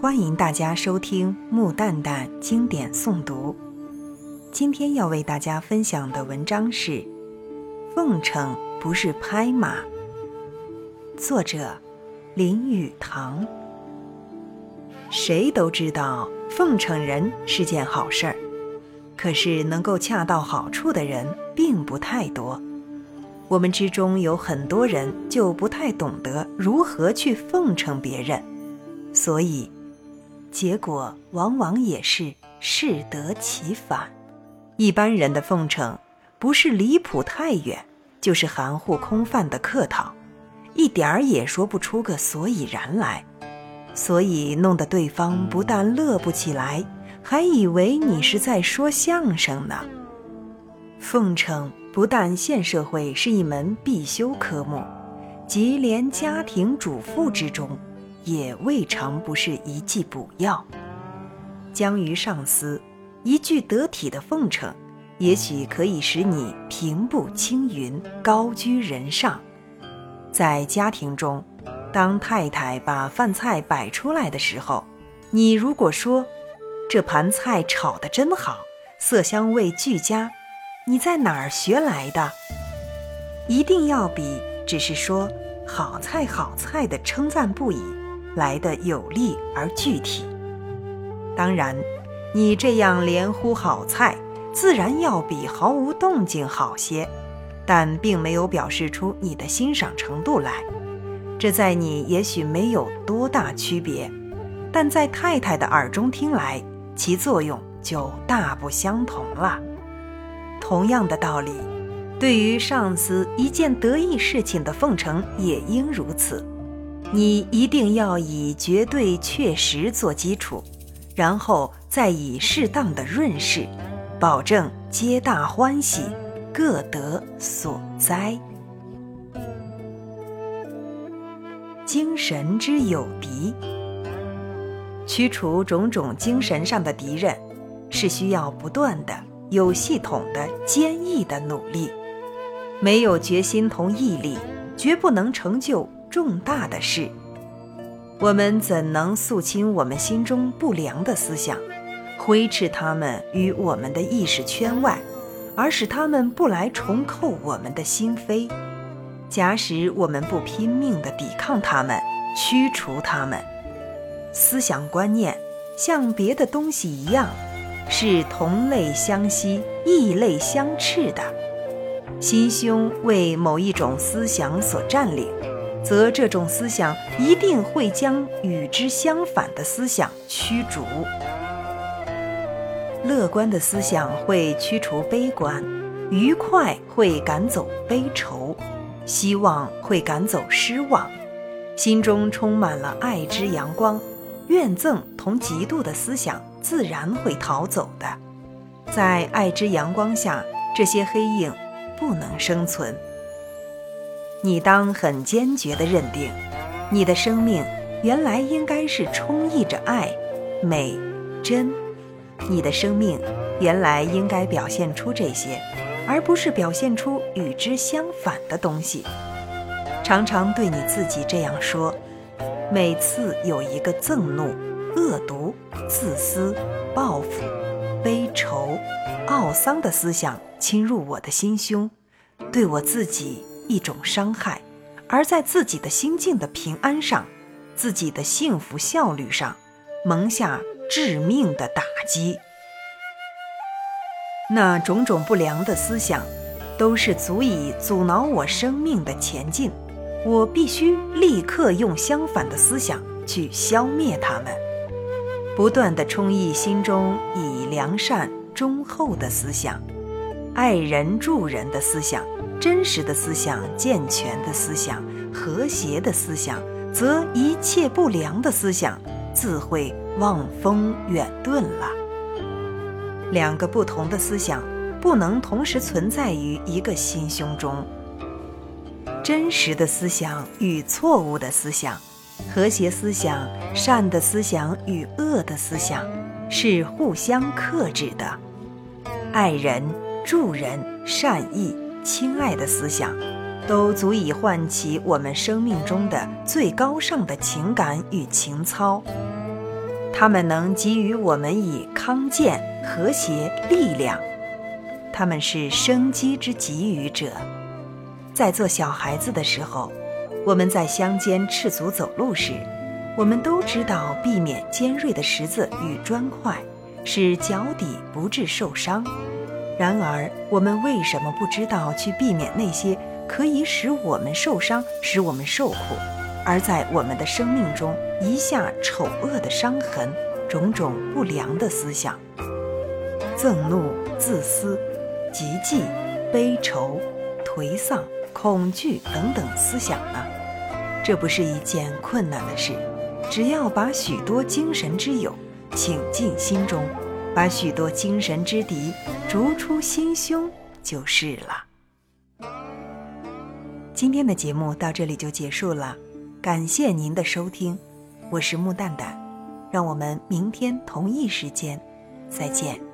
欢迎大家收听木蛋蛋经典诵读。今天要为大家分享的文章是《奉承不是拍马》，作者林语堂。谁都知道奉承人是件好事儿，可是能够恰到好处的人并不太多。我们之中有很多人就不太懂得如何去奉承别人，所以。结果往往也是适得其反。一般人的奉承，不是离谱太远，就是含糊空泛的客套，一点儿也说不出个所以然来，所以弄得对方不但乐不起来，还以为你是在说相声呢。奉承不但现社会是一门必修科目，即连家庭主妇之中。也未尝不是一剂补药。将于上司，一句得体的奉承，也许可以使你平步青云，高居人上。在家庭中，当太太把饭菜摆出来的时候，你如果说：“这盘菜炒得真好，色香味俱佳，你在哪儿学来的？”一定要比只是说“好菜好菜”的称赞不已。来的有力而具体。当然，你这样连呼好菜，自然要比毫无动静好些，但并没有表示出你的欣赏程度来。这在你也许没有多大区别，但在太太的耳中听来，其作用就大不相同了。同样的道理，对于上司一件得意事情的奉承，也应如此。你一定要以绝对确实做基础，然后再以适当的润饰，保证皆大欢喜，各得所哉。精神之有敌，驱除种种精神上的敌人，是需要不断的、有系统的、坚毅的努力。没有决心同毅力，绝不能成就。重大的事，我们怎能肃清我们心中不良的思想，挥斥他们于我们的意识圈外，而使他们不来重扣我们的心扉？假使我们不拼命地抵抗他们，驱除他们，思想观念像别的东西一样，是同类相吸、异类相斥的。心胸为某一种思想所占领。则这种思想一定会将与之相反的思想驱逐。乐观的思想会驱除悲观，愉快会赶走悲愁，希望会赶走失望。心中充满了爱之阳光，怨憎同嫉妒的思想自然会逃走的。在爱之阳光下，这些黑影不能生存。你当很坚决地认定，你的生命原来应该是充溢着爱、美、真。你的生命原来应该表现出这些，而不是表现出与之相反的东西。常常对你自己这样说。每次有一个憎怒、恶毒、自私、报复、悲愁、懊丧的思想侵入我的心胸，对我自己。一种伤害，而在自己的心境的平安上，自己的幸福效率上，蒙下致命的打击。那种种不良的思想，都是足以阻挠我生命的前进。我必须立刻用相反的思想去消灭它们，不断地充溢心中以良善忠厚的思想，爱人助人的思想。真实的思想、健全的思想、和谐的思想，则一切不良的思想自会望风远遁了。两个不同的思想不能同时存在于一个心胸中。真实的思想与错误的思想，和谐思想、善的思想与恶的思想，是互相克制的。爱人、助人、善意。亲爱的思想，都足以唤起我们生命中的最高尚的情感与情操。他们能给予我们以康健、和谐、力量。他们是生机之给予者。在做小孩子的时候，我们在乡间赤足走路时，我们都知道避免尖锐的石子与砖块，使脚底不致受伤。然而，我们为什么不知道去避免那些可以使我们受伤、使我们受苦，而在我们的生命中遗下丑恶的伤痕、种种不良的思想、憎怒、自私、嫉忌、悲愁、颓丧、恐惧等等思想呢？这不是一件困难的事，只要把许多精神之友请进心中。把许多精神之敌逐出心胸就是了。今天的节目到这里就结束了，感谢您的收听，我是木蛋蛋，让我们明天同一时间再见。